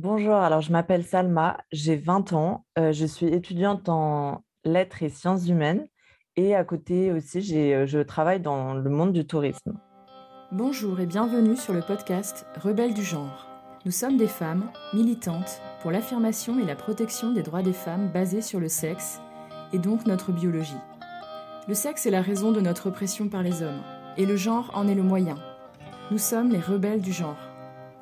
Bonjour, alors je m'appelle Salma, j'ai 20 ans, euh, je suis étudiante en lettres et sciences humaines et à côté aussi euh, je travaille dans le monde du tourisme. Bonjour et bienvenue sur le podcast Rebelles du genre. Nous sommes des femmes militantes pour l'affirmation et la protection des droits des femmes basés sur le sexe et donc notre biologie. Le sexe est la raison de notre oppression par les hommes et le genre en est le moyen. Nous sommes les rebelles du genre.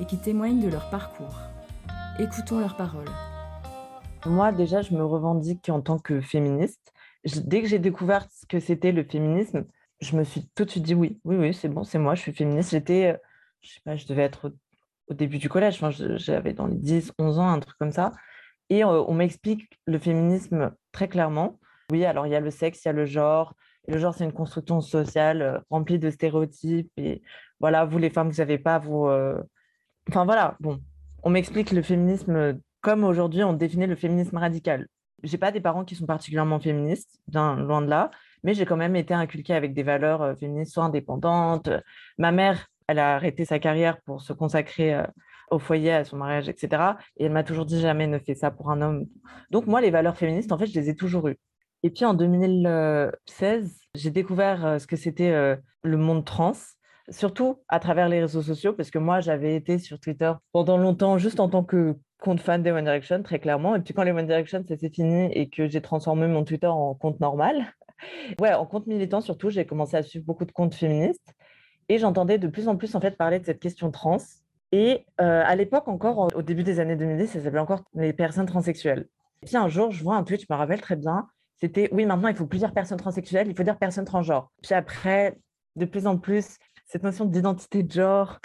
et qui témoignent de leur parcours. Écoutons leurs paroles. Moi déjà je me revendique en tant que féministe. Dès que j'ai découvert ce que c'était le féminisme, je me suis tout de suite dit oui, oui, oui, c'est bon, c'est moi, je suis féministe. J'étais, euh, je sais pas, je devais être au, début du collège, enfin, j'avais dans les 10, 11 ans, un truc comme ça. Et euh, on m'explique le féminisme très clairement. Oui, alors il y a le sexe, il y a le genre. Le genre, c'est une construction sociale euh, remplie de stéréotypes. Et voilà, vous les femmes, vous savez pas, vous, Enfin voilà, bon, on m'explique le féminisme comme aujourd'hui on définit le féminisme radical. J'ai pas des parents qui sont particulièrement féministes, bien loin de là, mais j'ai quand même été inculquée avec des valeurs euh, féministes, soit indépendantes. Ma mère, elle a arrêté sa carrière pour se consacrer euh, au foyer, à son mariage, etc. Et elle m'a toujours dit jamais ne fais ça pour un homme. Donc moi, les valeurs féministes, en fait, je les ai toujours eues. Et puis en 2016, j'ai découvert euh, ce que c'était le monde trans surtout à travers les réseaux sociaux, parce que moi, j'avais été sur Twitter pendant longtemps juste en tant que compte fan des One Direction, très clairement. Et puis quand les One Direction, ça s'est fini et que j'ai transformé mon Twitter en compte normal, ouais, en compte militant surtout, j'ai commencé à suivre beaucoup de comptes féministes. Et j'entendais de plus en plus en fait parler de cette question trans. Et euh, à l'époque encore, au début des années 2010, ça s'appelait encore les personnes transsexuelles. Et puis un jour, je vois un tweet, je me rappelle très bien, c'était oui, maintenant il faut plus dire personne transsexuelle, il faut dire personne transgenre. Puis après, de plus en plus, cette notion d'identité de genre,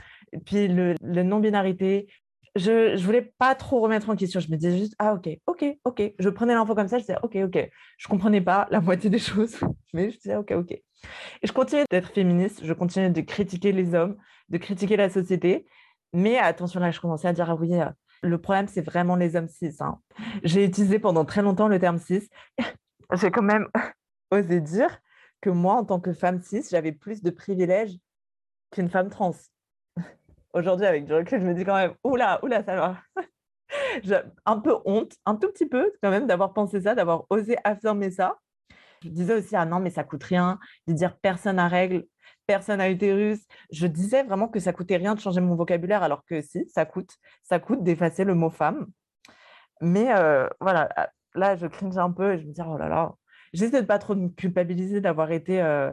puis le, non-binarité. Je ne voulais pas trop remettre en question. Je me disais juste, ah ok, ok, ok. Je prenais l'info comme ça, je disais, ok, ok. Je ne comprenais pas la moitié des choses, mais je disais, ok, ok. Et je continuais d'être féministe, je continuais de critiquer les hommes, de critiquer la société. Mais attention, là, je commençais à dire, ah oui, euh, le problème, c'est vraiment les hommes cis. Hein. J'ai utilisé pendant très longtemps le terme cis. J'ai quand même osé dire que moi, en tant que femme cis, j'avais plus de privilèges qu'une femme trans. Aujourd'hui, avec du recul, je me dis quand même, oula, oula, ça va. J'ai un peu honte, un tout petit peu quand même d'avoir pensé ça, d'avoir osé affirmer ça. Je disais aussi, ah non, mais ça coûte rien de dire personne à règle, personne à utérus. Je disais vraiment que ça coûtait rien de changer mon vocabulaire, alors que si, ça coûte. Ça coûte d'effacer le mot femme. Mais euh, voilà, là, je cringe un peu et je me dis, oh là là, j'essaie de pas trop me culpabiliser d'avoir été euh,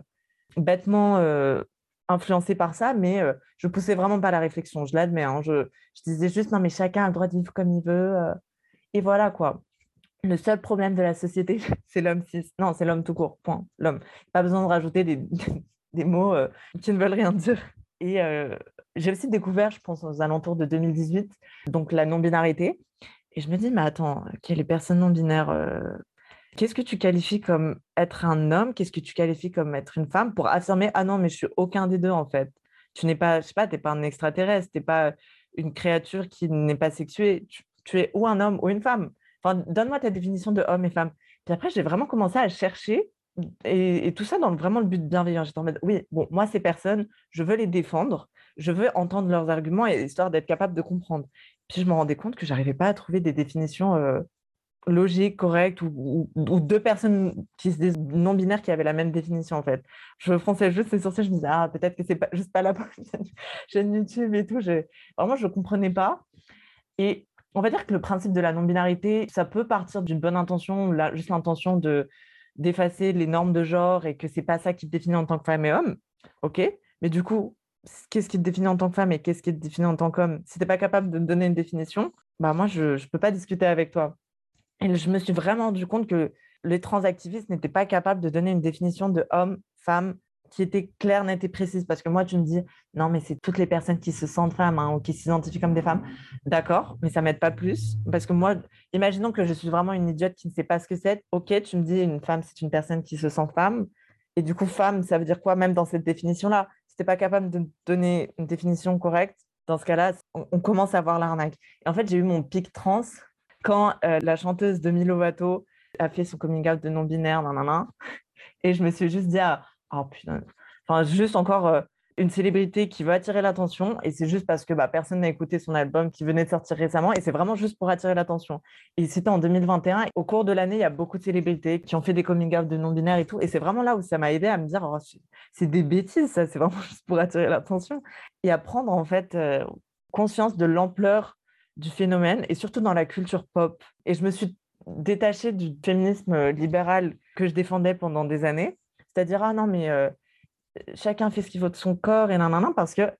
bêtement euh, influencée par ça, mais euh, je poussais vraiment pas la réflexion, je l'admets. Hein. je, disais juste, non, mais chacun a le droit de vivre comme il veut. Euh, et voilà, quoi. Le seul problème de la société, c'est l'homme cis. Non, c'est l'homme tout court, point. L'homme. Pas besoin de rajouter des, mots euh, qui ne veulent rien dire. Et j'ai aussi découvert, je pense, aux alentours de 2018, donc la non-binarité. Et je me dis, mais attends, quelles les personnes non-binaires Qu'est-ce que tu qualifies comme être un homme? Qu'est-ce que tu qualifies comme être une femme? Pour affirmer ah non mais je suis aucun des deux en fait. Tu n'es pas je sais pas t'es pas un extraterrestre, t'es pas une créature qui n'est pas sexuée. Tu, es ou un homme ou une femme. Enfin donne-moi ta définition de homme et femme. Puis après j'ai vraiment commencé à chercher et, tout ça dans vraiment le but bienveillant. J'étais en mode oui bon moi ces personnes je veux les défendre, je veux entendre leurs arguments et histoire d'être capable de comprendre. Puis je me rendais compte que j'arrivais pas à trouver des définitions euh, logique, correcte, ou, deux personnes qui se disent non-binaires qui avaient la même définition en fait. Je fronçais juste les sourcils, je me disais, ah, peut-être que c'est pas, juste pas la chaîne YouTube et tout. Vraiment, je ne comprenais pas. Et on va dire que le principe de la non-binarité, ça peut partir d'une bonne intention, juste l'intention de d'effacer les normes de genre et que c'est pas ça qui te définit en tant que femme et homme. OK? Mais du coup, qu'est-ce qui te définit en tant que femme et qu'est-ce qui te définit en tant qu'homme? Si tu n'es pas capable de me donner une définition, bah moi, je ne peux pas discuter avec toi. Et je me suis vraiment rendu compte que les transactivistes n'étaient pas capables de donner une définition de homme, femme, qui était claire, nette et précise. Parce que moi, tu me dis, non, mais c'est toutes les personnes qui se sentent femmes hein, ou qui s'identifient comme des femmes. D'accord, mais ça m'aide pas plus. Parce que moi, imaginons que je suis vraiment une idiote qui ne sait pas ce que c'est. Ok, tu me dis, une femme, c'est une personne qui se sent femme. Et du coup, femme, ça veut dire quoi, même dans cette définition-là? Si tu pas capable de donner une définition correcte, dans ce cas-là, on, commence à voir l'arnaque. Et en fait, j'ai eu mon pic trans quand euh, la chanteuse Demi Lovato a fait son coming out de non-binaire, Et je me suis juste dit, ah, oh putain, enfin, juste encore euh, une célébrité qui veut attirer l'attention. Et c'est juste parce que bah, personne n'a écouté son album qui venait de sortir récemment. Et c'est vraiment juste pour attirer l'attention. Et c'était en 2021. Au cours de l'année, il y a beaucoup de célébrités qui ont fait des coming out de non-binaires et tout. Et c'est vraiment là où ça m'a aidé à me dire, oh, c'est des bêtises, ça, c'est vraiment juste pour attirer l'attention. Et à prendre en fait euh, conscience de l'ampleur du phénomène et surtout dans la culture pop. Et je me suis détachée du féminisme euh, libéral que je défendais pendant des années. C'est-à-dire, ah non, mais euh, chacun fait ce qu'il veut de son corps et nan, parce que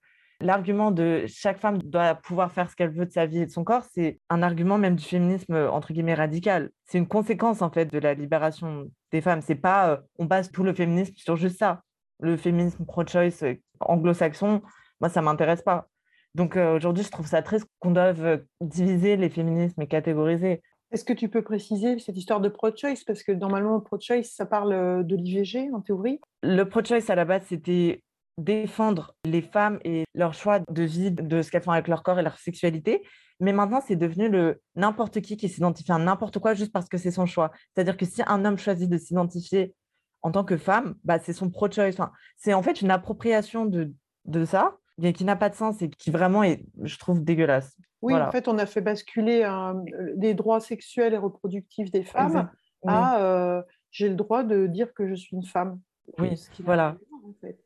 l'argument de chaque femme doit pouvoir faire ce qu'elle veut de sa vie et de son corps, c'est un argument même du féminisme entre guillemets radical. C'est une conséquence en fait de la libération des femmes. C'est pas euh, on base tout le féminisme sur juste ça. Le féminisme pro-choice anglo-saxon, moi ça m'intéresse pas. Donc aujourd'hui, je trouve ça triste qu'on doive diviser les féminismes et catégoriser. Est-ce que tu peux préciser cette histoire de pro-choice Parce que normalement, pro-choice, ça parle euh, de l'IVG en théorie. Le pro-choice, à la base, c'était défendre les femmes et leur choix de vie, de ce qu'elles font avec leur corps et leur sexualité. Mais maintenant, c'est devenu le n'importe qui qui s'identifie à n'importe quoi juste parce que c'est son choix. C'est-à-dire que si un homme choisit de s'identifier en tant que femme, bah, c'est son pro-choice. c'est en fait une appropriation de, de ça, mais qui n'a pas de sens et qui vraiment est, je trouve, dégueulasse. Oui, en fait, on a fait basculer les droits sexuels et reproductifs des femmes à euh, j'ai le droit de dire que je suis une femme. Oui, voilà.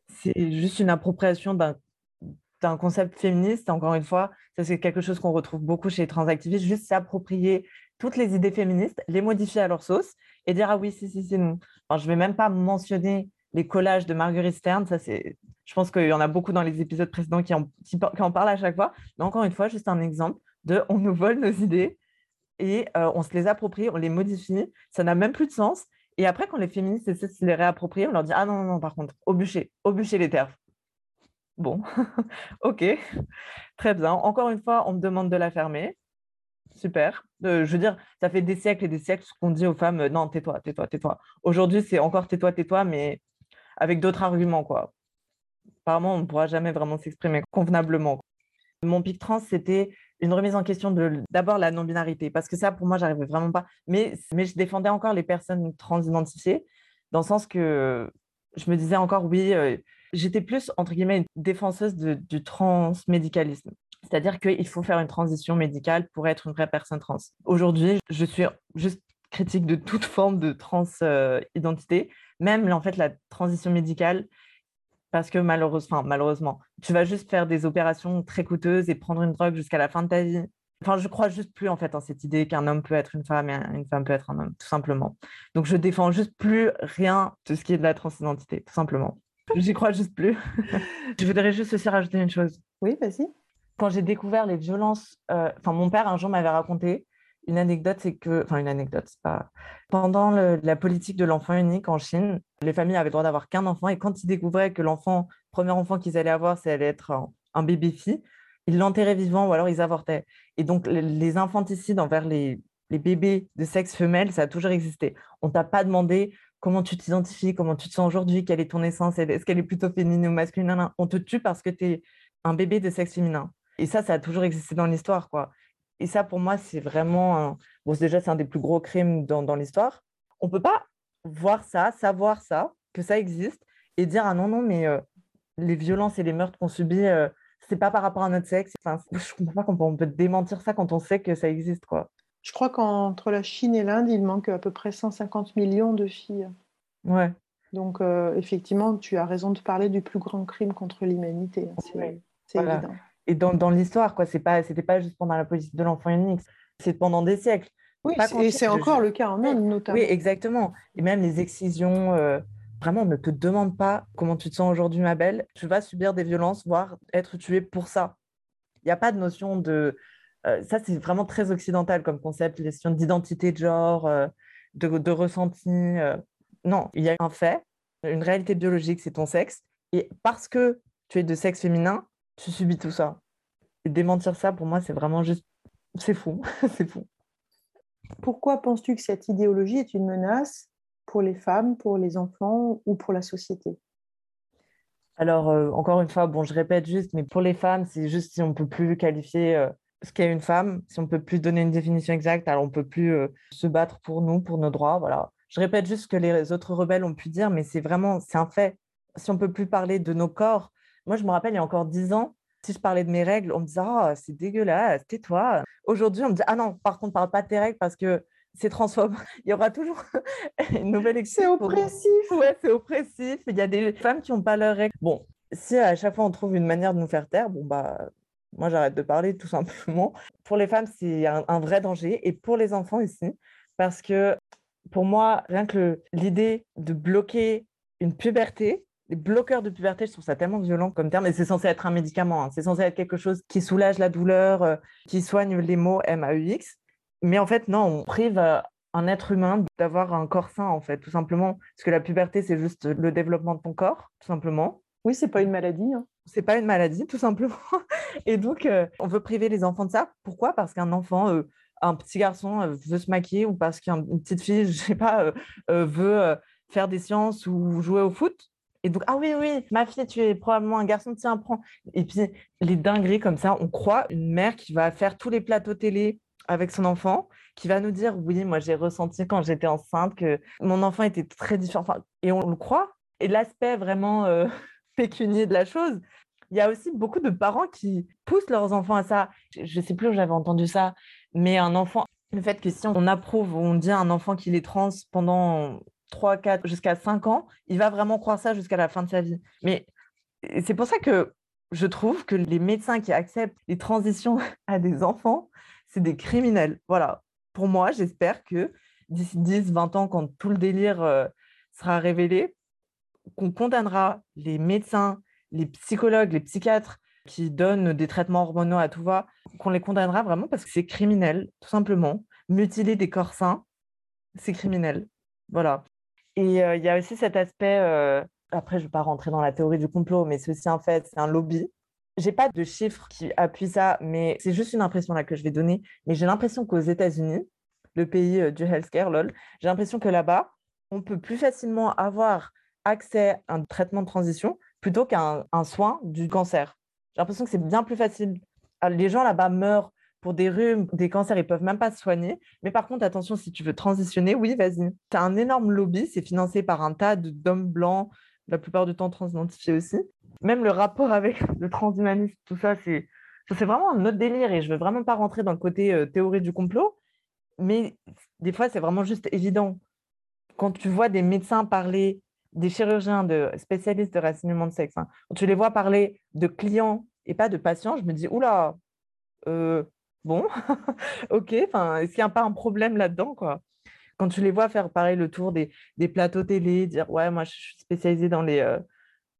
C'est juste une appropriation d'un concept féministe. Encore une fois, ça c'est quelque chose qu'on retrouve beaucoup chez les transactivistes, juste s'approprier toutes les idées féministes, les modifier à leur sauce et dire ah oui, si, si, c'est nous. je ne vais même pas mentionner les collages de Marguerite Stern, ça c'est je pense qu'il y en a beaucoup dans les épisodes précédents qui en, en parlent à chaque fois. Mais encore une fois, juste un exemple de on nous vole nos idées et euh, on se les approprie, on les modifie. Ça n'a même plus de sens. Et après, quand les féministes essaient de se les réapproprier, on leur dit Ah non, non, non, par contre, au bûcher, au bûcher les terres. Bon, ok, très bien. Encore une fois, on me demande de la fermer. Super. Euh, je veux dire, ça fait des siècles et des siècles qu'on dit aux femmes euh, Non, tais-toi, tais-toi, tais-toi. Aujourd'hui, c'est encore tais-toi, tais-toi, mais avec d'autres arguments, quoi apparemment, on ne pourra jamais vraiment s'exprimer convenablement. Mon pic trans, c'était une remise en question de d'abord la non-binarité, parce que ça, pour moi, j'arrivais vraiment pas. Mais, mais je défendais encore les personnes trans-identifiées, dans le sens que je me disais encore, oui, euh, j'étais plus, entre guillemets, une défenseuse du transmédicalisme. C'est-à-dire qu'il faut faire une transition médicale pour être une vraie personne trans. Aujourd'hui, je suis juste critique de toute forme de trans-identité, même en fait la transition médicale parce que malheureusement, malheureusement, tu vas juste faire des opérations très coûteuses et prendre une drogue jusqu'à la fin de ta vie. Enfin, je crois juste plus en fait en cette idée qu'un homme peut être une femme et une femme peut être un homme, tout simplement. Donc, je défends juste plus rien de ce qui est de la transidentité, tout simplement. J'y crois juste plus. je voudrais juste aussi rajouter une chose. Oui, vas-y. Quand j'ai découvert les violences, euh, enfin, mon père un jour m'avait raconté une anecdote, c'est que, enfin une anecdote, pas. Pendant la politique de l'enfant unique en Chine, les familles avaient le droit d'avoir qu'un enfant et quand ils découvraient que l'enfant, premier enfant qu'ils allaient avoir, ça allait être un, bébé fille, ils l'enterraient vivant ou alors ils avortaient. Et donc les, infanticides envers les, les bébés de sexe femelle, ça a toujours existé. On t'a pas demandé comment tu t'identifies, comment tu te sens aujourd'hui, quelle est ton essence, est-ce qu'elle est plutôt féminine ou masculine. On te tue parce que tu es un bébé de sexe féminin. Et ça, ça a toujours existé dans l'histoire, quoi. Et ça, pour moi, c'est vraiment. Bon, déjà, c'est un des plus gros crimes dans, dans l'histoire. On ne peut pas voir ça, savoir ça, que ça existe, et dire Ah non, non, mais euh, les violences et les meurtres qu'on subit, euh, c'est pas par rapport à notre sexe. Enfin, je ne comprends pas qu'on peut démentir ça quand on sait que ça existe. quoi. Je crois qu'entre la Chine et l'Inde, il manque à peu près 150 millions de filles. Ouais. Donc, euh, effectivement, tu as raison de parler du plus grand crime contre l'humanité. Hein, c'est évident et dans, dans l'histoire, quoi. C'est pas, c'était pas juste pendant la politique de l'enfant unique, c'est pendant des siècles. Oui, et c'est encore le cas en Inde, notamment. Oui, exactement. Et même les excisions, euh, vraiment, on ne te demande pas comment tu te sens aujourd'hui, ma belle. Tu vas subir des violences, voire être tuée pour ça. Il n'y a pas de notion de. Euh, ça, c'est vraiment très occidental comme concept, les notions d'identité de genre, euh, de, de, ressenti. non, il y a un fait, une réalité biologique, c'est ton sexe. Et parce que tu es de sexe féminin, tu subis tout ça. Et démentir ça, pour moi, c'est vraiment juste... C'est fou, c'est fou. Pourquoi penses-tu que cette idéologie est une menace pour les femmes, pour les enfants ou pour la société? Alors, euh, encore une fois, bon, je répète juste, mais pour les femmes, c'est juste si on ne peut plus qualifier euh, ce qu'est une femme, si on ne peut plus donner une définition exacte, alors on ne peut plus euh, se battre pour nous, pour nos droits, voilà. Je répète juste ce que les autres rebelles ont pu dire, mais c'est vraiment, c'est un fait. Si on ne peut plus parler de nos corps, moi je me rappelle, il y a encore dix ans, si je parlais de mes règles, on me disait oh, c'est dégueulasse, tais-toi. Aujourd'hui, on me dit ah non, par contre, parle pas de tes règles parce que c'est transphobe. Il y aura toujours une nouvelle excuse. C'est oppressif. Ouais, c'est oppressif. Il y a des femmes qui n'ont pas leurs règles. Bon, si à chaque fois on trouve une manière de nous faire taire, bon bah moi j'arrête de parler tout simplement. Pour les femmes, c'est un, vrai danger et pour les enfants aussi, parce que pour moi, rien que l'idée de bloquer une puberté, les bloqueurs de puberté, je trouve ça tellement violent comme terme, et c'est censé être un médicament, hein. c'est censé être quelque chose qui soulage la douleur, euh, qui soigne les mots MAUX. Mais en fait, non, on prive euh, un être humain d'avoir un corps sain, en fait, tout simplement. Parce que la puberté, c'est juste le développement de ton corps, tout simplement. Oui, c'est pas une maladie. Hein. C'est pas une maladie, tout simplement. Et donc, euh, on veut priver les enfants de ça. Pourquoi? Parce qu'un enfant, un petit garçon veut se maquiller ou parce qu'une petite fille, je sais pas, veut faire des sciences ou jouer au foot et donc, ah oui, oui, ma fille, tu es probablement un garçon, tiens, prends. Et puis, les dingueries comme ça, on croit une mère qui va faire tous les plateaux télé avec son enfant, qui va nous dire, oui, moi, j'ai ressenti quand j'étais enceinte que mon enfant était très différent. et on le croit. Et l'aspect vraiment euh, pécunier de la chose, il y a aussi beaucoup de parents qui poussent leurs enfants à ça. Je ne sais plus où j'avais entendu ça, mais un enfant, le fait que si on approuve ou on dit à un enfant qu'il est trans pendant 3, 4, jusqu'à 5 ans, il va vraiment croire ça jusqu'à la fin de sa vie. Mais c'est pour ça que je trouve que les médecins qui acceptent les transitions à des enfants, c'est des criminels. Voilà. Pour moi, j'espère que d'ici 10, 20 ans, quand tout le délire euh, sera révélé, qu'on condamnera les médecins, les psychologues, les psychiatres qui donnent des traitements hormonaux à tout va, qu'on les condamnera vraiment parce que c'est criminel, tout simplement. Mutiler des corps sains, c'est criminel. Voilà. Et il y a aussi cet aspect, après je ne vais pas rentrer dans la théorie du complot, mais c'est aussi fait, c'est un lobby. J'ai pas de chiffres qui appuient ça, mais c'est juste une impression là que je vais donner. Mais j'ai l'impression qu'aux États-Unis, le pays du healthcare, lol, j'ai l'impression que là-bas, on peut plus facilement avoir accès à un traitement de transition plutôt qu'à un soin du cancer. J'ai l'impression que c'est bien plus facile. Les gens là-bas meurent pour des rhumes, des cancers, ils peuvent même pas se soigner. Mais par contre, attention, si tu veux transitionner, oui, vas-y. Tu as un énorme lobby, c'est financé par un tas d'hommes blancs, la plupart du temps transidentifiés aussi. Même le rapport avec le transhumanisme, tout ça, c'est c'est vraiment un autre délire et je veux vraiment pas rentrer dans le côté euh, théorie du complot, mais des fois, c'est vraiment juste évident. Quand tu vois des médecins parler, des chirurgiens, de spécialistes de renseignement de sexe, hein, quand tu les vois parler de clients et pas de patients, je me dis, oula, euh, bon, ok, enfin, est-ce qu'il n'y a pas un problème là-dedans, quoi? Quand tu les vois faire pareil le tour des, plateaux télé, dire ouais, moi je suis spécialisée dans les euh,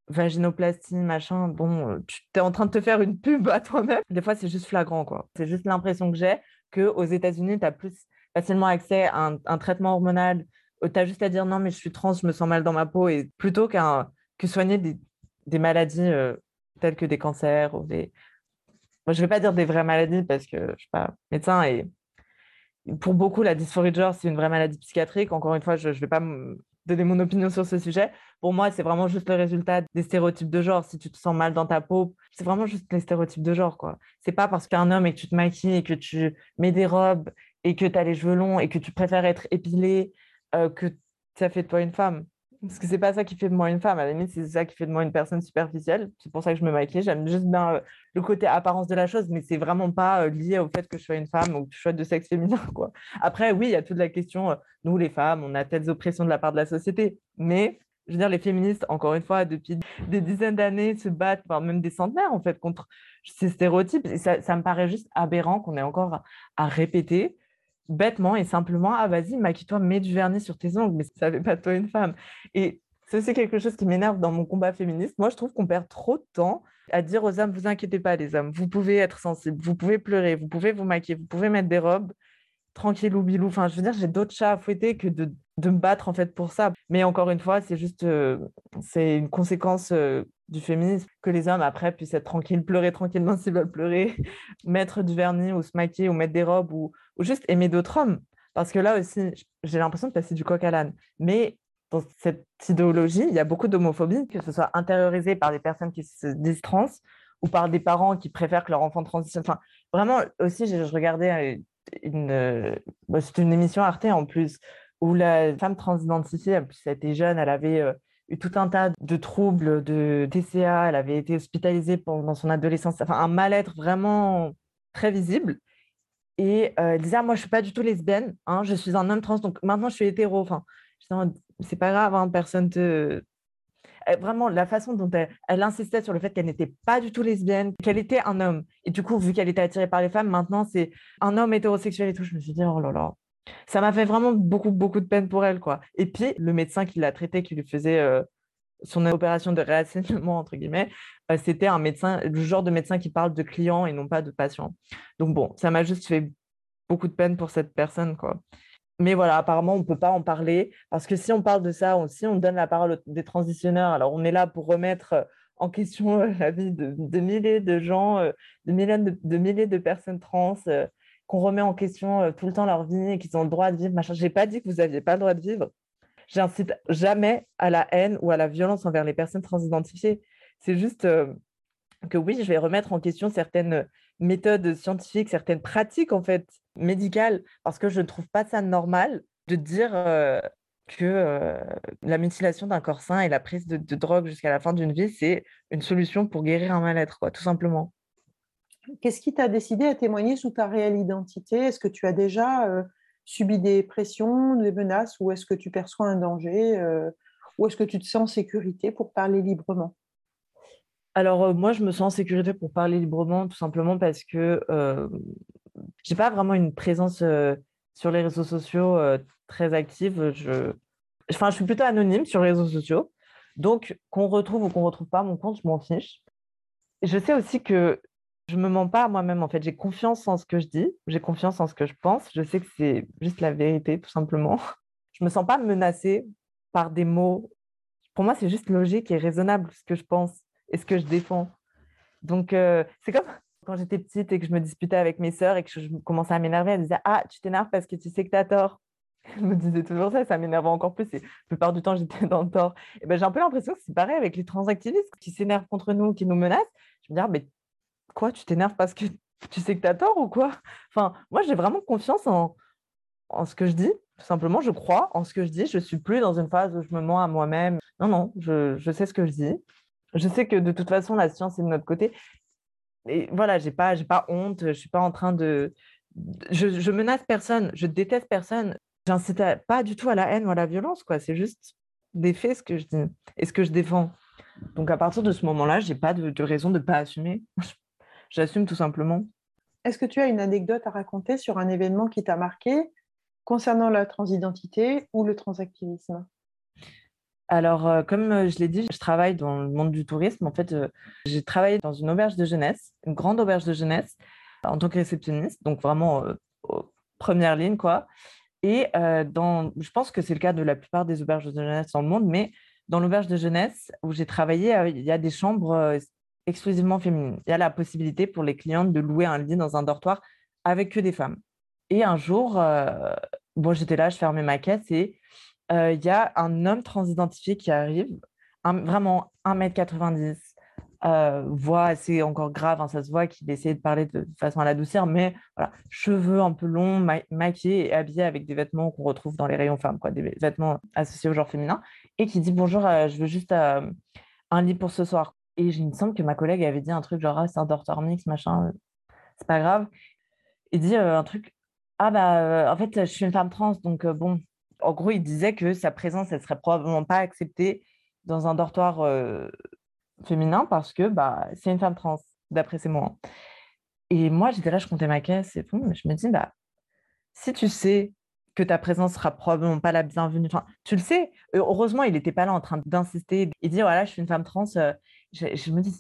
vaginoplasties, machin, bon, euh, tu es en train de te faire une pub à toi-même. Des fois, c'est juste flagrant, quoi. C'est juste l'impression que j'ai qu'aux États-Unis, tu as plus facilement accès à un, traitement hormonal. Tu as juste à dire non, mais je suis trans, je me sens mal dans ma peau, et plutôt que soigner des, maladies euh, telles que des cancers ou des, je ne vais pas dire des vraies maladies parce que je ne suis pas médecin et pour beaucoup, la dysphorie de genre, c'est une vraie maladie psychiatrique. Encore une fois, je ne vais pas donner mon opinion sur ce sujet. Pour moi, c'est vraiment juste le résultat des stéréotypes de genre. Si tu te sens mal dans ta peau, c'est vraiment juste les stéréotypes de genre. quoi. C'est pas parce qu'un homme et que tu te maquilles et que tu mets des robes et que tu as les cheveux longs et que tu préfères être épilé euh, que ça fait de toi une femme. Parce que c'est pas ça qui fait de moi une femme. À la limite, c'est ça qui fait de moi une personne superficielle. C'est pour ça que je me maquille. J'aime juste bien euh, le côté apparence de la chose, mais c'est vraiment pas euh, lié au fait que je sois une femme ou que je sois de sexe féminin. Après, oui, il y a toute la question, euh, nous les femmes, on a telles oppressions de la part de la société. Mais je veux dire, les féministes, encore une fois, depuis des dizaines d'années, se battent, voire même des centenaires, en fait, contre ces stéréotypes. Et ça, ça me paraît juste aberrant qu'on ait encore à répéter bêtement et simplement ah vas-y maquille-toi mets du vernis sur tes ongles mais ça fait pas de toi une femme et c'est aussi quelque chose qui m'énerve dans mon combat féministe moi je trouve qu'on perd trop de temps à dire aux hommes vous inquiétez pas les hommes vous pouvez être sensibles vous pouvez pleurer vous pouvez vous maquiller vous pouvez mettre des robes tranquille ou bilou. Enfin, je veux dire, j'ai d'autres chats à fouetter que de, me battre en fait pour ça. Mais encore une fois, c'est juste, euh, c'est une conséquence euh, du féminisme que les hommes après puissent être tranquilles, pleurer tranquillement s'ils veulent pleurer, mettre du vernis ou se maquiller ou mettre des robes ou, ou juste aimer d'autres hommes. Parce que là aussi, j'ai l'impression de passer du coq à l'âne. Mais dans cette idéologie, il y a beaucoup d'homophobie, que ce soit intériorisé par des personnes qui se disent trans ou par des parents qui préfèrent que leur enfant transitionne. Enfin, vraiment, aussi, je, regardais euh, une, euh, bah, une émission Arte en plus, où la femme transidentifiée, plus elle était jeune, elle avait euh, eu tout un tas de troubles de TCA, elle avait été hospitalisée pendant son adolescence, enfin un mal-être vraiment très visible. Et elle disait, ah, moi, je ne suis pas du tout lesbienne, hein, je suis un homme trans, donc maintenant, je suis hétéro. Enfin, c'est pas grave, hein, personne te, vraiment la façon dont elle, insistait sur le fait qu'elle n'était pas du tout lesbienne, qu'elle était un homme. Et du coup, vu qu'elle était attirée par les femmes, maintenant c'est un homme hétérosexuel et tout. Je me suis dit, oh là là. Ça m'a fait vraiment beaucoup, beaucoup de peine pour elle, quoi. Et puis, le médecin qui l'a traité, qui lui faisait euh, son opération de réassainissement, entre guillemets, euh, c'était un médecin, le genre de médecin qui parle de clients et non pas de patients. Donc bon, ça m'a juste fait beaucoup de peine pour cette personne, quoi mais voilà, apparemment, on ne peut pas en parler parce que si on parle de ça, aussi, on donne la parole des transitionneurs. Alors, on est là pour remettre euh, en question euh, la vie de, milliers de gens, euh, de milliers de, milliers de personnes trans, qu'on remet en question tout le temps leur vie et qu'ils ont le droit de vivre. Je n'ai pas dit que vous n'aviez pas le droit de vivre. J'incite jamais à la haine ou à la violence envers les personnes transidentifiées. C'est juste que oui, je vais remettre en question certaines méthodes scientifiques, certaines pratiques en fait médicales, parce que je ne trouve pas ça normal de dire que la mutilation d'un corps sain et la prise de, drogue jusqu'à la fin d'une vie, c'est une solution pour guérir un mal-être, quoi, tout simplement. Qu'est-ce qui t'a décidé à témoigner sous ta réelle identité? Est-ce que tu as déjà subi des pressions, des menaces, ou est-ce que tu perçois un danger, ou est-ce que tu te sens en sécurité pour parler librement? Alors, euh, moi, je me sens en sécurité pour parler librement, tout simplement parce que euh, je n'ai pas vraiment une présence euh, sur les réseaux sociaux très active. Je... Je suis plutôt anonyme sur les réseaux sociaux. Donc, qu'on retrouve ou qu'on ne retrouve pas mon compte, je m'en fiche. Je sais aussi que je ne me mens pas à moi-même, en fait. J'ai confiance en ce que je dis, j'ai confiance en ce que je pense. Je sais que c'est juste la vérité, tout simplement. Je ne me sens pas menacée par des mots. Pour moi, c'est juste logique et raisonnable ce que je pense et ce que je défends. Donc, euh, c'est comme quand j'étais petite et que je me disputais avec mes sœurs et que je commençais à m'énerver, elles disaient Ah, tu t'énerves parce que tu sais que tu as tort. Je me disais toujours ça, ça m'énervait encore plus. Et la plupart du temps, j'étais dans le tort. Et ben, j'ai un peu l'impression que c'est pareil avec les transactivistes qui s'énervent contre nous, qui nous menacent. Je me dis ah, mais quoi, tu t'énerves parce que tu sais que tu as tort ou quoi? Enfin, moi, j'ai vraiment confiance en, en ce que je dis. Tout simplement, je crois en ce que je dis. Je suis plus dans une phase où je me mens à moi-même. Non, non, je, je sais ce que je dis je sais que de toute façon, la science est de notre côté. Et voilà, j'ai pas, pas honte, je suis pas en train de. Je, je menace personne, je déteste personne. J'incite pas du tout à la haine ou à la violence, quoi. C'est juste des faits ce que je et ce que je défends. Donc à partir de ce moment-là, j'ai pas de, de, raison de pas assumer. J'assume tout simplement. Est-ce que tu as une anecdote à raconter sur un événement qui t'a marqué concernant la transidentité ou le transactivisme? Alors, euh, comme euh, je l'ai dit, je travaille dans le monde du tourisme. En fait, euh, j'ai travaillé dans une auberge de jeunesse, une grande auberge de jeunesse, en tant que réceptionniste, donc vraiment première ligne, quoi. Et dans, je pense que c'est le cas de la plupart des auberges de jeunesse dans le monde, mais dans l'auberge de jeunesse où j'ai travaillé, il y a des chambres exclusivement féminines. Il y a la possibilité pour les clientes de louer un lit dans un dortoir avec que des femmes. Et un jour, bon, j'étais là, je fermais ma caisse et il y a un homme transidentifié qui arrive, vraiment 1m90, voix assez encore grave, hein, ça se voit qu'il essayait de parler de, façon à l'adoucir, mais voilà, cheveux un peu longs, maquillés et habillés avec des vêtements qu'on retrouve dans les rayons femmes, quoi, des vêtements associés au genre féminin, et qui dit bonjour, je veux juste un lit pour ce soir. Et il me semble que ma collègue avait dit un truc genre ah, c'est un dortoir mix, machin, c'est pas grave. Il dit un truc ah bah en fait je suis une femme trans donc bon en gros, il disait que sa présence, elle serait probablement pas acceptée dans un dortoir féminin parce que bah, c'est une femme trans, d'après ses mots. Et moi, j'étais là, je comptais ma caisse et je me dis, bah, si tu sais que ta présence sera probablement pas la bienvenue, tu le sais, heureusement, il n'était pas là en train d'insister et dire, voilà, je suis une femme trans, je, me dis,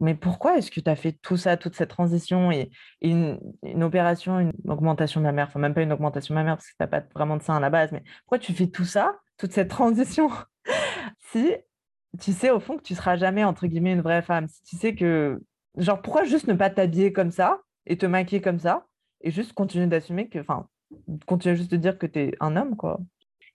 mais, pourquoi est-ce que tu as fait tout ça, toute cette transition et, une, opération, une augmentation de la mère, enfin même pas une augmentation de la mère parce que tu n'as pas vraiment de sein à la base, mais pourquoi tu fais tout ça, toute cette transition, si tu sais au fond que tu seras jamais, entre guillemets, une vraie femme, si tu sais que, genre, pourquoi juste ne pas t'habiller comme ça et te maquiller comme ça et juste continuer d'assumer que, enfin, continuer juste de dire que tu es un homme, quoi?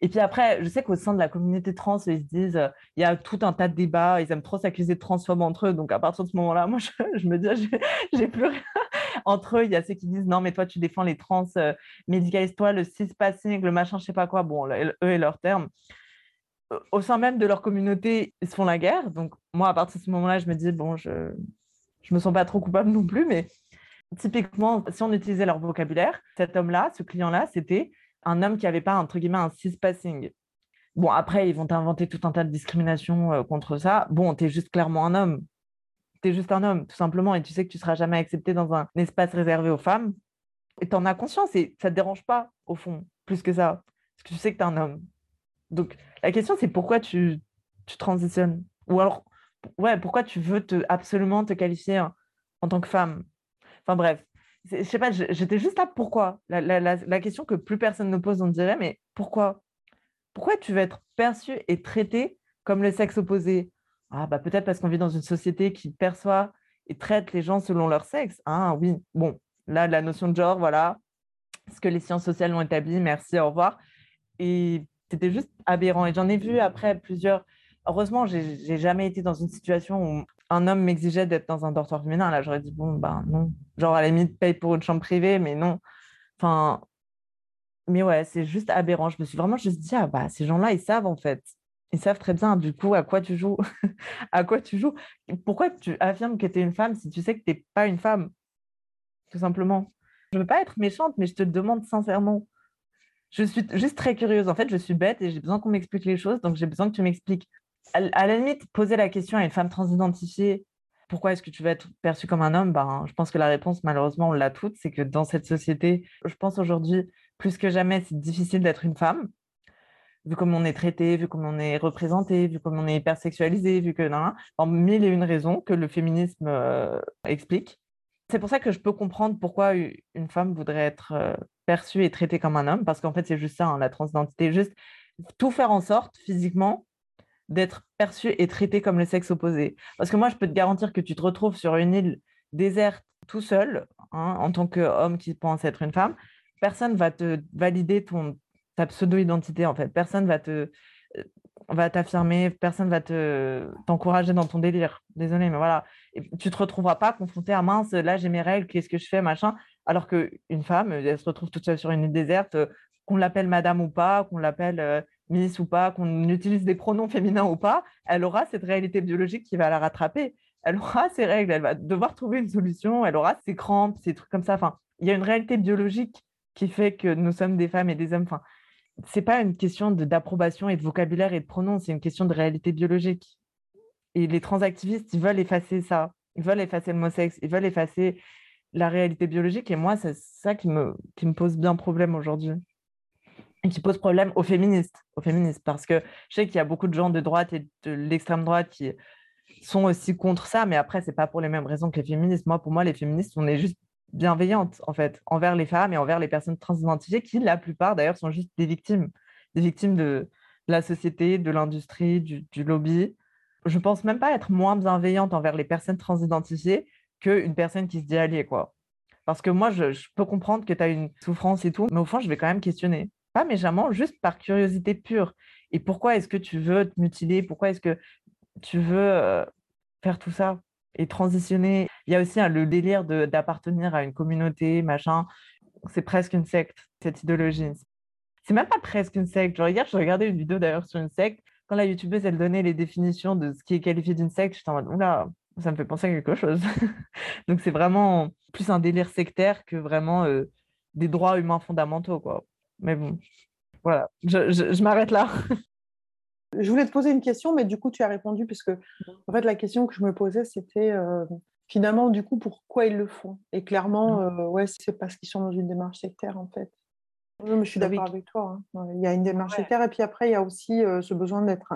Et puis après, je sais qu'au sein de la communauté trans, ils se disent, euh, il y a tout un tas de débats, ils aiment trop s'accuser de transphobes entre eux. Donc à partir de ce moment-là, moi, je, me dis, j'ai plus rien. entre eux, il y a ceux qui disent, non, mais toi, tu défends les trans, euh, médicalise-toi, le cis-passing, le machin, je sais pas quoi. Bon, eux et leurs termes. Au sein même de leur communauté, ils se font la guerre. Donc moi, à partir de ce moment-là, je me dis, bon, je ne me sens pas trop coupable non plus, mais typiquement, si on utilisait leur vocabulaire, cet homme-là, ce client-là, c'était un homme qui n'avait pas, entre guillemets, un cis-passing. Bon, après, ils vont t'inventer tout un tas de discriminations euh, contre ça. Bon, tu es juste clairement un homme. Tu es juste un homme, tout simplement, et tu sais que tu seras jamais accepté dans un espace réservé aux femmes. Et tu en as conscience, et ça te dérange pas, au fond, plus que ça. Parce que tu sais que tu es un homme. Donc, la question, c'est pourquoi tu, tu transitionnes? Ou alors, ouais, pourquoi tu veux absolument te qualifier en tant que femme? Enfin bref, je sais pas, j'étais juste là pourquoi? La, question que plus personne ne pose, on dirait, mais pourquoi? Pourquoi tu veux être perçu et traité comme le sexe opposé? Ah, bah peut-être parce qu'on vit dans une société qui perçoit et traite les gens selon leur sexe. Ah oui, bon, là, la notion de genre, voilà, ce que les sciences sociales ont établi, merci, au revoir. Et c'était juste aberrant. Et j'en ai vu après plusieurs. Heureusement, j'ai jamais été dans une situation où un homme m'exigeait d'être dans un dortoir féminin, là, j'aurais dit, bon, ben non. Genre, à la limite, paye pour une chambre privée, mais non. Enfin, mais ouais, c'est juste aberrant. Je me suis vraiment juste dit, ah bah, ces gens-là, ils savent en fait. Ils savent très bien, du coup, à quoi tu joues. à quoi tu joues. Pourquoi tu affirmes que tu es une femme si tu sais que tu n'es pas une femme Tout simplement? Je ne veux pas être méchante, mais je te demande sincèrement. Je suis juste très curieuse. En fait, je suis bête et j'ai besoin qu'on m'explique les choses, donc j'ai besoin que tu m'expliques à, la limite, poser la question à une femme transidentifiée, pourquoi est-ce que tu veux être perçue comme un homme? Ben, Je pense que la réponse, malheureusement, on l'a toute, c'est que dans cette société, je pense aujourd'hui, plus que jamais, c'est difficile d'être une femme, vu comme on est traité, vu comme on est représenté, vu comme on est hypersexualisé, vu que... Non, en mille et une raisons que le féminisme euh, explique. C'est pour ça que je peux comprendre pourquoi une femme voudrait être euh, perçue et traitée comme un homme, parce qu'en fait, c'est juste ça, hein, la transidentité, juste tout faire en sorte, physiquement, d'être perçu et traité comme le sexe opposé. Parce que moi, je peux te garantir que tu te retrouves sur une île déserte tout seul, hein, en tant qu'homme qui pense être une femme, personne va te valider ton, ta pseudo-identité, en fait. Personne va te euh, va t'affirmer, personne va te t'encourager dans ton délire. Désolé, mais voilà. Et tu te retrouveras pas confronté à mince, là j'ai mes règles, qu'est-ce que je fais, machin. Alors qu'une femme, elle se retrouve toute seule sur une île déserte, euh, qu'on l'appelle madame ou pas, qu'on l'appelle euh, Miss ou pas, qu'on utilise des pronoms féminins ou pas, elle aura cette réalité biologique qui va la rattraper. Elle aura ses règles, elle va devoir trouver une solution, elle aura ses crampes, ces trucs comme ça. Enfin, il y a une réalité biologique qui fait que nous sommes des femmes et des hommes. Enfin, c'est pas une question d'approbation et de vocabulaire et de pronoms, c'est une question de réalité biologique. Et les transactivistes, ils veulent effacer ça. Ils veulent effacer le mot sexe, ils veulent effacer la réalité biologique. Et moi, c'est ça qui me, qui me pose bien problème aujourd'hui qui pose problème aux féministes, aux féministes, parce que je sais qu'il y a beaucoup de gens de droite et de l'extrême droite qui sont aussi contre ça, mais après, c'est pas pour les mêmes raisons que les féministes. Moi, pour moi, les féministes, on est juste bienveillantes, en fait, envers les femmes et envers les personnes transidentifiées, qui, la plupart, d'ailleurs, sont juste des victimes, des victimes de, la société, de l'industrie, du, lobby. Je pense même pas être moins bienveillante envers les personnes transidentifiées qu'une personne qui se dit alliée, quoi. Parce que moi, je, je peux comprendre que tu as une souffrance et tout, mais au fond, je vais quand même questionner pas méchamment, juste par curiosité pure. Et pourquoi est-ce que tu veux te mutiler? Pourquoi est-ce que tu veux euh, faire tout ça et transitionner? Il y a aussi le délire d'appartenir à une communauté, machin. C'est presque une secte, cette idéologie. C'est même pas presque une secte. Genre, hier, je regardais une vidéo d'ailleurs sur une secte. Quand la youtubeuse, elle donnait les définitions de ce qui est qualifié d'une secte, j'étais en mode, oula, ça me fait penser à quelque chose. Donc, c'est vraiment plus un délire sectaire que vraiment euh, des droits humains fondamentaux, quoi. Mais bon, voilà, je, m'arrête là. Je voulais te poser une question, mais du coup, tu as répondu, puisque en fait, la question que je me posais, c'était euh, finalement, du coup, pourquoi ils le font? Et clairement, mmh. euh, ouais, c'est parce qu'ils sont dans une démarche sectaire, en fait. je suis bah d'accord avec toi. Hein. Il y a une démarche sectaire, et puis après, il y a aussi euh, ce besoin d'être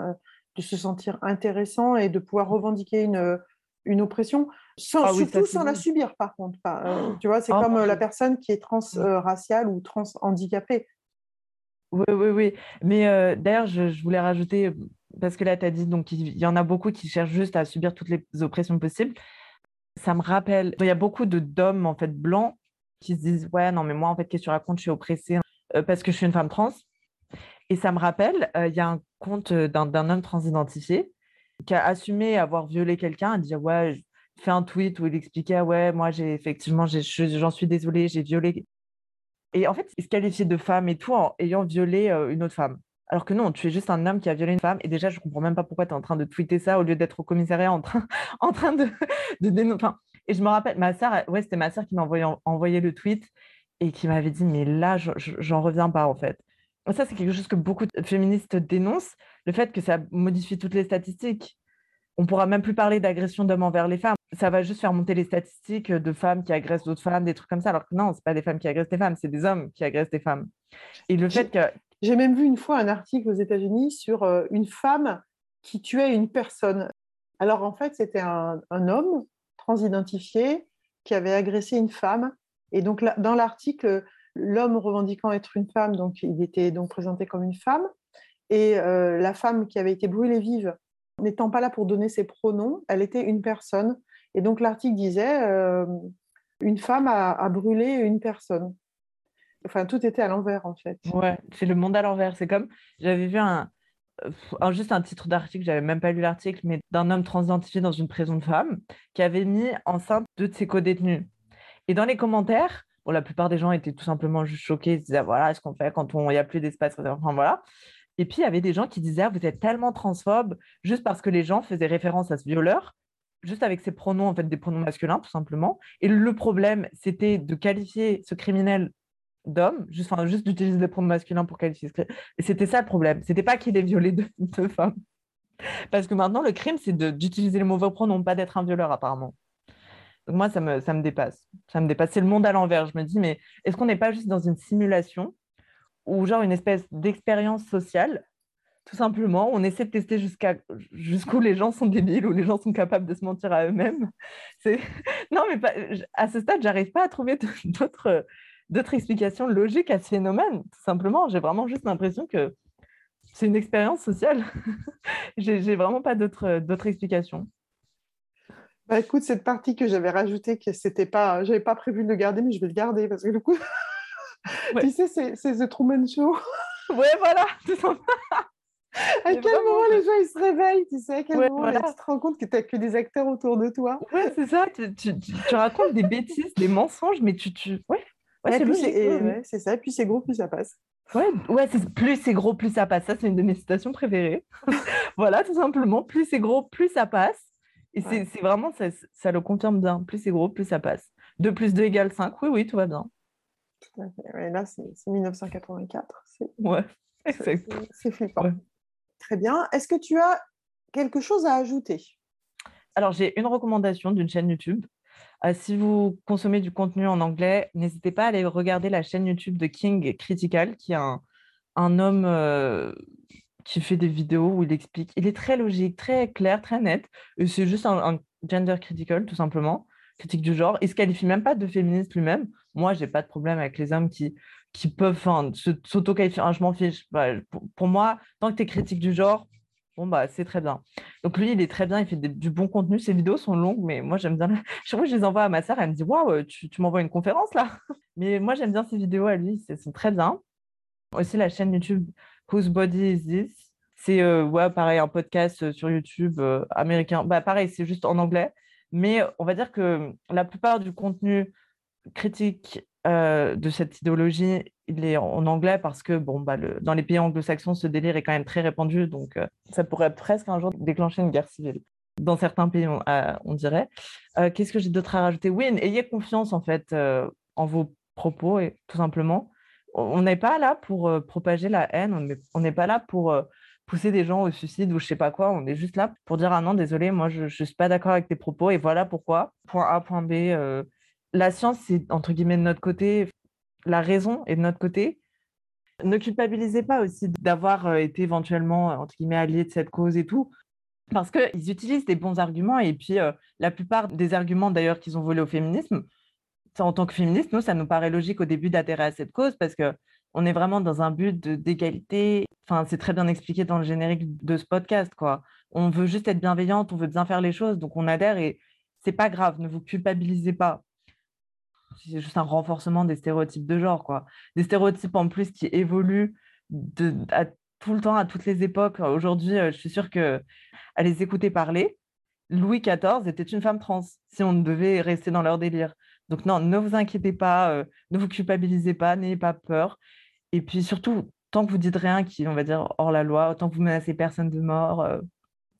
de se sentir intéressant et de pouvoir revendiquer une, une oppression, sans, Ah oui, surtout sans la subir par contre. Pas, euh, Oh. tu vois, c'est Oh, comme euh, la personne qui est Mm. transraciale ou trans-handicapée. Oui, oui, oui. Mais euh, d'ailleurs, je, voulais rajouter, parce que là, tu as dit, donc, il y en a beaucoup qui cherchent juste à subir toutes les oppressions possibles. Ça me rappelle, il y a beaucoup d'hommes, en fait, blancs, qui se disent, ouais, non, mais moi, en fait, qu'est-ce que tu racontes? Je suis oppressée euh, parce que je suis une femme trans. Et ça me rappelle, euh, il y a un compte d'un homme transidentifié qui a assumé avoir violé quelqu'un, a dit, ouais, fait un tweet où il expliquait, ouais, moi, j'ai effectivement, j'en suis désolée, j'ai violé et en fait, il se qualifiait de femme et tout en ayant violé euh, une autre femme. Alors que non, tu es juste un homme qui a violé une femme. Et déjà, je comprends même pas pourquoi tu es en train de tweeter ça au lieu d'être au commissariat en train, de, dénoncer. Et je me rappelle, ma sœur, ouais, c'était ma sœur qui m'a envoyé, le tweet et qui m'avait dit, mais là, je- je- j'en reviens pas en fait. Ça, c'est quelque chose que beaucoup de féministes dénoncent, le fait que ça modifie toutes les statistiques. On pourra même plus parler d'agression d'hommes envers les femmes. Ça va juste faire monter les statistiques de femmes qui agressent d'autres femmes, des trucs comme ça. Alors que non, c'est pas des femmes qui agressent des femmes, c'est des hommes qui agressent des femmes. Et le fait que J'ai même vu une fois un article aux États-Unis sur euh, une femme qui tuait une personne. Alors en fait, c'était un, un homme transidentifié qui avait agressé une femme. Et donc là, dans l'article, l'homme revendiquant être une femme, donc il était donc présenté comme une femme, et euh, la femme qui avait été brûlée vive, n'étant pas là pour donner ses pronoms, elle était une personne. Et donc l'article disait euh, une femme a, brûlé une personne. Enfin, tout était à l'envers en fait. Ouais, c'est le monde à l'envers. C'est comme, j'avais vu un, juste un titre d'article, j'avais même pas lu l'article, mais d'un homme transidentifié dans une prison de femmes qui avait mis enceinte deux de ses co-détenus. Et dans les commentaires, bon, la plupart des gens étaient tout simplement juste choqués, ils se disaient, voilà, ce qu'on fait quand il n'y a plus d'espace, enfin voilà. Et puis, il y avait des gens qui disaient, Ah, vous êtes tellement transphobe, juste parce que les gens faisaient référence à ce violeur, juste avec ses pronoms, en fait, des pronoms masculins, tout simplement. Et le problème, c'était de qualifier ce criminel d'homme, juste, enfin, juste d'utiliser des pronoms masculins pour qualifier ce c'était ça le problème. C'était pas qu'il ait violé deux, femmes. Parce que maintenant, le crime, c'est d'utiliser les mauvais pronoms, pas d'être un violeur, apparemment. Donc moi, ça me, ça me dépasse. Ça me dépasse. C'est le monde à l'envers. Je me dis, mais est-ce qu'on n'est pas juste dans une simulation ou genre une espèce d'expérience sociale tout simplement, on essaie de tester jusqu'à jusqu'où les gens sont débiles ou les gens sont capables de se mentir à eux-mêmes. C'est non, mais à ce stade, j'arrive pas à trouver d'autres d'autres explications logiques à ce phénomène. Tout simplement, j'ai vraiment juste l'impression que c'est une expérience sociale. j'ai vraiment pas d'autres d'autres explications. Bah, écoute, cette partie que j'avais rajoutée, que c'était pas, j'avais pas prévu de le garder, mais je vais le garder parce que du coup, Ouais. tu sais, c'est c'est The Truman Show. Ouais, voilà, tout simplement. À quel vraiment, moment les gens ils se réveillent, tu sais, à quel Ouais, moment voilà. là, tu te rends compte que tu n'as que des acteurs autour de toi? Ouais, c'est ça. Tu, tu- tu- tu racontes des bêtises, des mensonges, mais tu, tu... ouais, ouais, c'est c'est- ouais, c'est ça, puis c'est gros, plus ça passe. Ouais, ouais c'est plus c'est gros, plus ça passe. Ça, c'est une de mes citations préférées. voilà, tout simplement. Plus c'est gros, plus ça passe. Et c'est c'est vraiment, ça, ça le confirme bien. Plus c'est gros, plus ça passe. 2 plus 2 égale 5. Oui, oui, tout va bien. Tout à fait. Ouais, là, c'est c'est 1984. C'est Ouais, c'est- flippant. Ouais. Très bien. Est-ce que tu as quelque chose à ajouter? Alors, j'ai une recommandation d'une chaîne YouTube. Euh, si vous consommez du contenu en anglais, n'hésitez pas à aller regarder la chaîne YouTube de King Critical, qui est un, un homme euh, qui fait des vidéos où il explique. Il est très logique, très clair, très net. Et c'est juste un, un gender critical, tout simplement, critique du genre. Il se qualifie même pas de féministe lui-même. Moi, j'ai pas de problème avec les hommes qui, qui peuvent s'auto-qualifier. Ah, je m'en fiche. Bah, pour, moi, tant que tu es critique du genre, bon, bah, c'est très bien. Donc lui, il est très bien, il fait du bon contenu. Ses vidéos sont longues, mais moi, j'aime bien. Que je les envoie à ma sœur, elle me dit Waouh, tu, tu m'envoies une conférence là Mais moi, j'aime bien ses vidéos à lui, c'est- sont très bien. Aussi, la chaîne YouTube Whose Body Is This? C'est euh, ouais, pareil, un podcast euh, sur YouTube euh, américain. Bah, pareil, c'est juste en anglais. Mais on va dire que la plupart du contenu critique euh, de cette idéologie, il est en anglais parce que bon, bah, le- dans les pays anglo-saxons, ce délire est quand même très répandu. Donc, euh, ça pourrait presque un jour déclencher une guerre civile. Dans certains pays, on, euh, dirait. Qu'est-ce que j'ai d'autre à rajouter? Oui, ayez confiance en fait en vos propos, et, tout simplement. On n'est pas là pour propager la haine, on n'est pas là pour pousser des gens au suicide ou je sais pas quoi. On est juste là pour dire ah non, désolé, moi je ne suis pas d'accord avec tes propos et voilà pourquoi. Point A, point B. la science, c'est entre guillemets de notre côté, la raison est de notre côté. Ne culpabilisez pas aussi d'avoir été éventuellement, entre guillemets, allié de cette cause et tout. Parce qu'ils utilisent des bons arguments et puis la plupart des arguments d'ailleurs qu'ils ont volés au féminisme, en tant que féministe, nous, ça nous paraît logique au début d'adhérer à cette cause parce que on est vraiment dans un but d'égalité. Enfin, c'est très bien expliqué dans le générique de ce podcast, quoi. On veut juste être bienveillante, on veut bien faire les choses, donc on adhère et c'est pas grave, ne vous culpabilisez pas. C'est juste un renforcement des stéréotypes de genre, quoi. Des stéréotypes en plus qui évoluent de, tout le temps, à toutes les époques. Aujourd'hui, euh, je suis sûre que à les écouter parler, Louis XIV était une femme trans, si on devait rester dans leur délire. Donc non, ne vous inquiétez pas, euh, ne vous culpabilisez pas, n'ayez pas peur. Et puis surtout, tant que vous dites rien qui, on va dire, hors la loi, tant que vous menacez personne de mort, euh,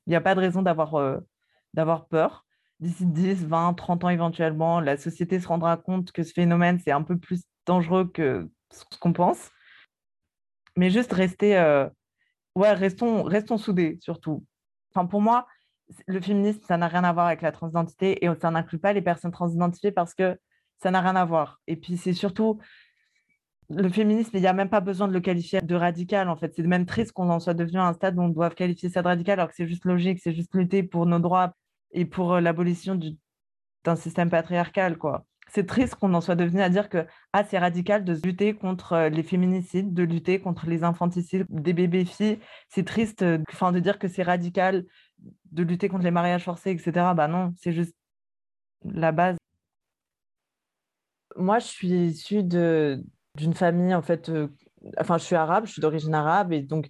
il n'y a pas de raison d'avoir peur. D'ici 10, 20, 30 ans éventuellement, la société se rendra compte que ce phénomène, c'est un peu plus dangereux que ce qu'on pense. Mais juste rester, ouais, restons, restons soudés surtout. Enfin, pour moi, le féminisme, ça n'a rien à voir avec la transidentité et ça n'inclut pas les personnes transidentifiées parce que ça n'a rien à voir. Et puis, c'est surtout le féminisme, il n'y a même pas besoin de le qualifier de radical, en fait. C'est même triste qu'on en soit devenu à un stade où on doit qualifier ça de radical alors que c'est juste logique, c'est juste lutter pour nos droits et pour euh, l'abolition d'un système patriarcal, quoi. C'est triste qu'on en soit devenu à dire que ah, c'est radical de lutter contre euh, les féminicides, de lutter contre les infanticides des bébés filles. C'est triste euh, enfin, de dire que c'est radical de lutter contre les mariages forcés, etc. Bah non, c'est juste la base. Moi, je suis issue d'une famille, en fait, enfin, je suis arabe, je suis d'origine arabe, et donc,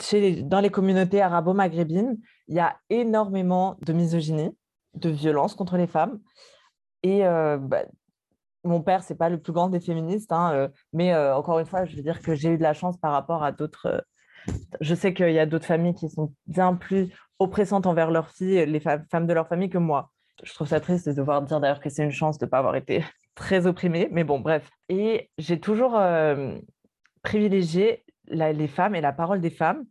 chez dans les communautés arabo-maghrébines, il y a énormément de misogynie, de violence contre les femmes. Et euh, bah, mon père, c'est pas le plus grand des féministes, hein, euh, mais encore une fois, je veux dire que j'ai eu de la chance par rapport à d'autres. je sais qu'il y a d'autres familles qui sont bien plus oppressantes envers leurs filles, les femmes de leur famille, que moi. Je trouve ça triste de devoir dire d'ailleurs que c'est une chance de ne pas avoir été très opprimée, mais bon, bref. Et j'ai toujours euh, les femmes et la parole des femmes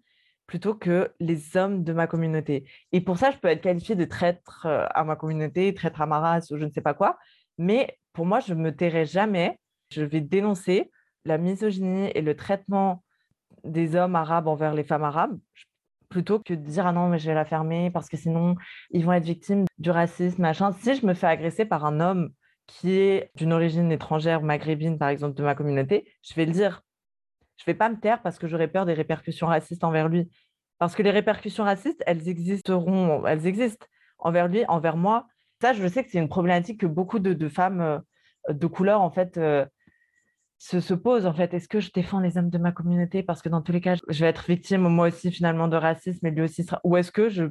plutôt que les hommes de ma communauté. Et pour ça, je peux être qualifiée de traître euh, à ma communauté, traître à ma race ou je ne sais pas quoi. Mais pour moi, je ne me tairai jamais. Je vais dénoncer la misogynie et le traitement des hommes arabes envers les femmes arabes plutôt que de dire ah non mais je vais la fermer parce que sinon ils vont être victimes du racisme machin si je me fais agresser par un homme qui est d'une origine étrangère maghrébine par exemple de ma communauté je vais le dire je vais pas me taire parce que j'aurais peur des répercussions racistes envers lui parce que les répercussions racistes elles existeront elles existent envers lui envers moi ça je sais que c'est une problématique que beaucoup de, femmes euh, de couleur en fait euh, se, pose en fait. Est-ce que je défends les hommes de ma communauté? Parce que dans tous les cas, je vais être victime moi aussi finalement de racisme et lui aussi sera... Ou est-ce que je,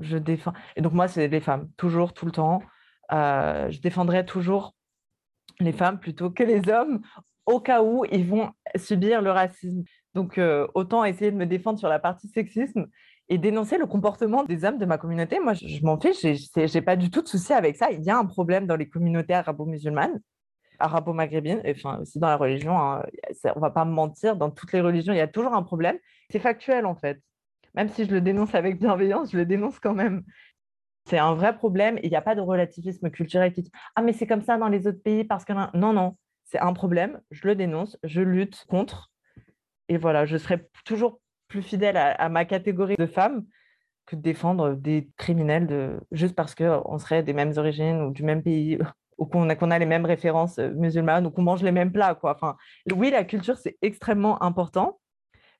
je défends? Et donc moi, c'est les femmes, toujours, tout le temps. Euh, je défendrai toujours les femmes plutôt que les hommes au cas où ils vont subir le racisme. Donc euh, autant essayer de me défendre sur la partie sexisme et dénoncer le comportement des hommes de ma communauté. Moi, je, m'en fiche, j'ai pas du tout de souci avec ça. Il y a un problème dans les communautés arabo-musulmanes arabo-maghrébine, enfin aussi dans la religion, hein, on va pas mentir, dans toutes les religions, il y a toujours un problème. C'est factuel en fait. Même si je le dénonce avec bienveillance, je le dénonce quand même. C'est un vrai problème il n'y a pas de relativisme culturel qui dit Ah, mais c'est comme ça dans les autres pays parce que. Non, non, c'est un problème, je le dénonce, je lutte contre. Et voilà, je serai toujours plus fidèle à, ma catégorie de femmes que de défendre des criminels juste parce qu'on serait des mêmes origines ou du même pays ou qu'on a, a les mêmes références euh, musulmanes ou qu'on mange les mêmes plats. Quoi. Enfin, oui, la culture, c'est extrêmement important,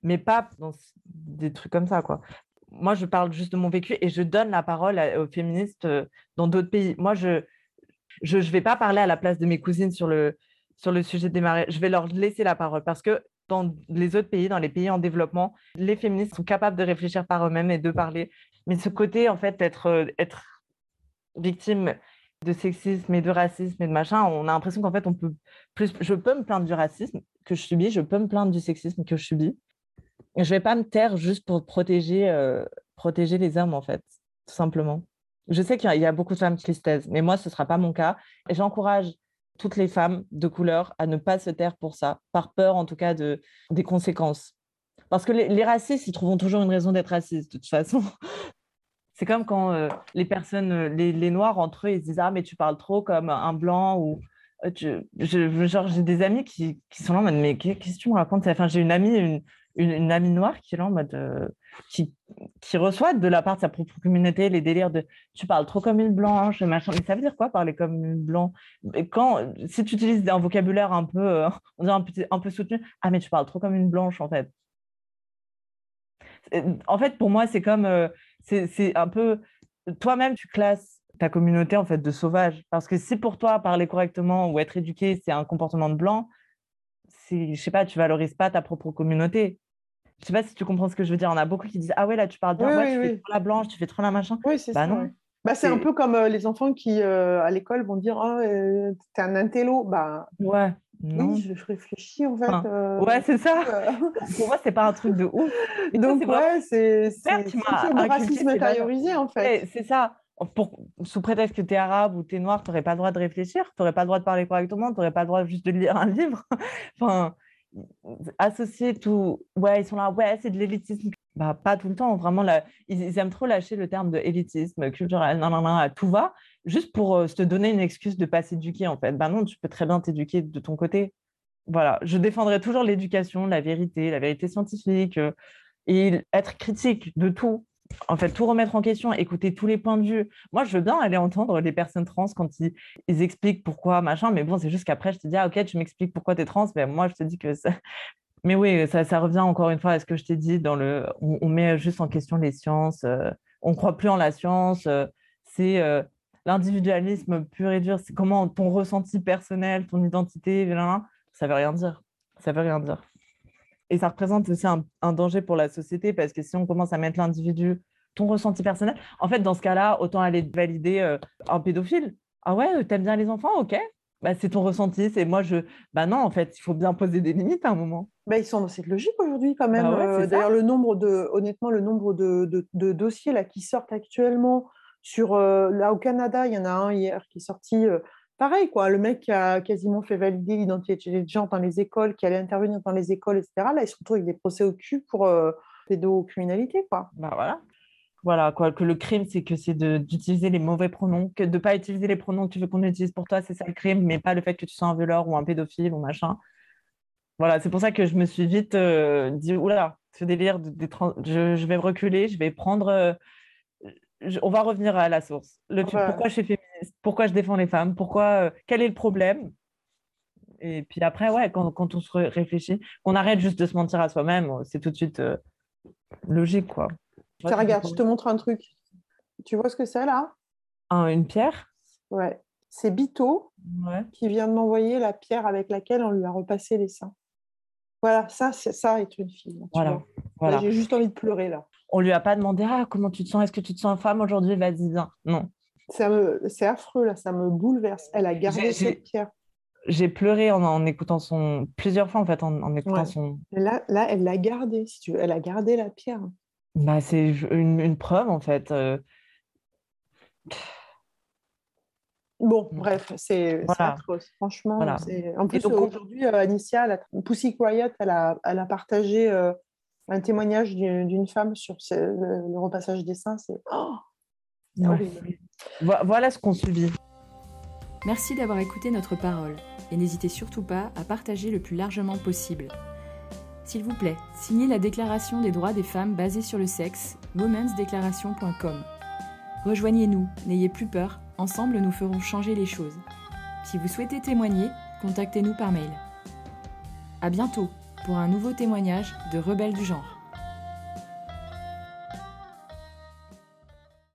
mais pas dans des trucs comme ça. Quoi. Moi, je parle juste de mon vécu et je donne la parole aux féministes euh, dans d'autres pays. Moi, je ne vais pas parler à la place de mes cousines sur le, sur le sujet des mariages. Je vais leur laisser la parole parce que dans les autres pays, dans les pays en développement, les féministes sont capables de réfléchir par eux-mêmes et de parler. Mais ce côté, en fait, être, euh, être victime de sexisme et de racisme et de machin, on a l'impression qu'en fait, on peut plus. Je peux me plaindre du racisme que je subis, je peux me plaindre du sexisme que je subis. Je vais pas me taire juste pour protéger, euh, protéger les hommes, en fait, tout simplement. Je sais qu'il y a beaucoup de femmes qui se taisent, mais moi, ce ne sera pas mon cas. Et j'encourage toutes les femmes de couleur à ne pas se taire pour ça, par peur en tout cas de, des conséquences. Parce que les, racistes, ils trouveront toujours une raison d'être racistes, de toute façon. C'est comme quand euh, les personnes, euh, les, Noirs entre eux, ils se disent Ah, mais tu parles trop comme un blanc ou je, genre, j'ai des amis qui, sont là mais qu'est-ce que tu me racontes Enfin, j'ai une amie, une, une, amie noire qui est là en mode, qui, qui reçoit de la part de sa propre communauté les délires de tu parles trop comme une blanche, machin. Mais ça veut dire quoi parler comme une blanche? Quand, Si tu utilises un vocabulaire un peu, dirait un peu, soutenu, ah, mais tu parles trop comme une blanche en fait. En fait, pour moi, c'est comme, c'est un peu, toi-même, tu classes ta communauté en fait de sauvage. Parce que si pour toi, parler correctement ou être éduqué, c'est un comportement de blanc, je sais pas, tu valorises pas ta propre communauté. Je sais pas si tu comprends ce que je veux dire. On a beaucoup qui disent Ah ouais, là, tu parles bien, ouais, tu fais trop la blanche, tu fais trop la machin. Oui, c'est bah, Non. Bah, c'est un peu comme euh, les enfants qui, euh, à l'école, vont dire Ah, oh, t'es un intello. Bah, ouais. Non. Oui, je, réfléchis en fait. ouais, c'est ça. Pour moi, c'est pas un truc de ouf. Donc, ouais, c'est du racisme intériorisé en fait. C'est ça pour, sous prétexte que tu es arabe ou tu es noir, tu n'aurais pas le droit de réfléchir, tu n'aurais pas le droit de parler correctement, tu n'aurais pas le droit juste de lire un livre. enfin, associer tout, ouais, ils sont là, ouais, c'est de l'élitisme. Bah, pas tout le temps, vraiment, là, ils, aiment trop lâcher le terme de élitisme culturel, non, non, non, tout va, juste pour euh, te donner une excuse de pas s'éduquer, en fait. Ben non, tu peux très bien t'éduquer de ton côté. Voilà, je défendrai toujours l'éducation, la vérité, la vérité scientifique, euh, et être critique de tout en fait, tout remettre en question, écouter tous les points de vue. Moi, je veux bien aller entendre les personnes trans quand ils, expliquent pourquoi, machin, mais bon, c'est juste qu'après, je te dis, ah, ok, tu m'expliques pourquoi tu es trans, mais moi, je te dis que ça... Mais oui, ça, revient encore une fois à ce que je t'ai dit, dans le... on, met juste en question les sciences, euh, on ne croit plus en la science, euh, c'est euh, l'individualisme pur et dur, c'est comment ton ressenti personnel, ton identité, ça veut rien dire. Ça veut rien dire. Et ça représente aussi un, danger pour la société parce que si on commence à mettre l'individu, ton ressenti personnel, en fait, dans ce cas-là, autant aller valider euh, un pédophile. Ah ouais, t'aimes bien les enfants Ok. Bah, c'est ton ressenti, c'est moi je. Bah non, en fait, il faut bien poser des limites à un moment. Bah, ils sont dans cette logique aujourd'hui quand même. Bah euh, d'ailleurs, le nombre de, honnêtement, le nombre de, de, dossiers là qui sortent actuellement sur euh, là au Canada, il y en a un hier qui est sorti pareil, quoi, le mec qui a quasiment fait valider l'identité des gens dans les écoles, qui allait intervenir dans les écoles, etc., là, il se retrouve avec des procès au cul pour euh, pédocriminalité, quoi. Bah voilà. Voilà, quoi, que le crime, c'est que c'est d'utiliser les mauvais pronoms, que de ne pas utiliser les pronoms que tu veux qu'on utilise pour toi, c'est ça le crime, mais pas le fait que tu sois un violeur ou un pédophile ou machin. Voilà, c'est pour ça que je me suis vite euh, dit, oula, ce délire, de, je, vais reculer, je vais prendre... Euh, on va revenir à la source. Le, Pourquoi je suis féministe? Pourquoi je défends les femmes? Pourquoi euh, Quel est le problème? Et puis après, ouais, quand, on se réfléchit, qu'on arrête juste de se mentir à soi-même, c'est tout de suite euh, logique, quoi. regarde, je te montre un truc. Tu vois ce que c'est là? Une pierre? Ouais. C'est Bito qui vient de m'envoyer la pierre avec laquelle on lui a repassé les seins. Voilà, ça, c'est ça être une fille. Voilà. J'ai juste envie de pleurer là. On lui a pas demandé ah comment tu te sens, est-ce que tu te sens femme aujourd'hui, vas-y viens. Non. C'est affreux là, ça me bouleverse. Elle a gardé cette pierre. J'ai pleuré en, écoutant son plusieurs fois en fait en, écoutant son. Là, là, elle l'a gardé, si tu veux. Elle a gardé la pierre. Bah, c'est une, preuve en fait. Euh. Bon, bref, c'est atroce. Franchement, en plus, aujourd'hui, euh, Anicia, la... Pussy Quiet, elle a, elle a partagé euh, un témoignage d'une femme sur le, repassage des seins, c'est oh, Voilà ce qu'on subit. Merci d'avoir écouté notre parole et n'hésitez surtout pas à partager le plus largement possible. S'il vous plaît, signez la Déclaration des droits des femmes basée sur le sexe, womensdeclaration.com. Rejoignez-nous, n'ayez plus peur, ensemble nous ferons changer les choses. Si vous souhaitez témoigner, contactez-nous par mail. À bientôt pour un nouveau témoignage de Rebelles du genre.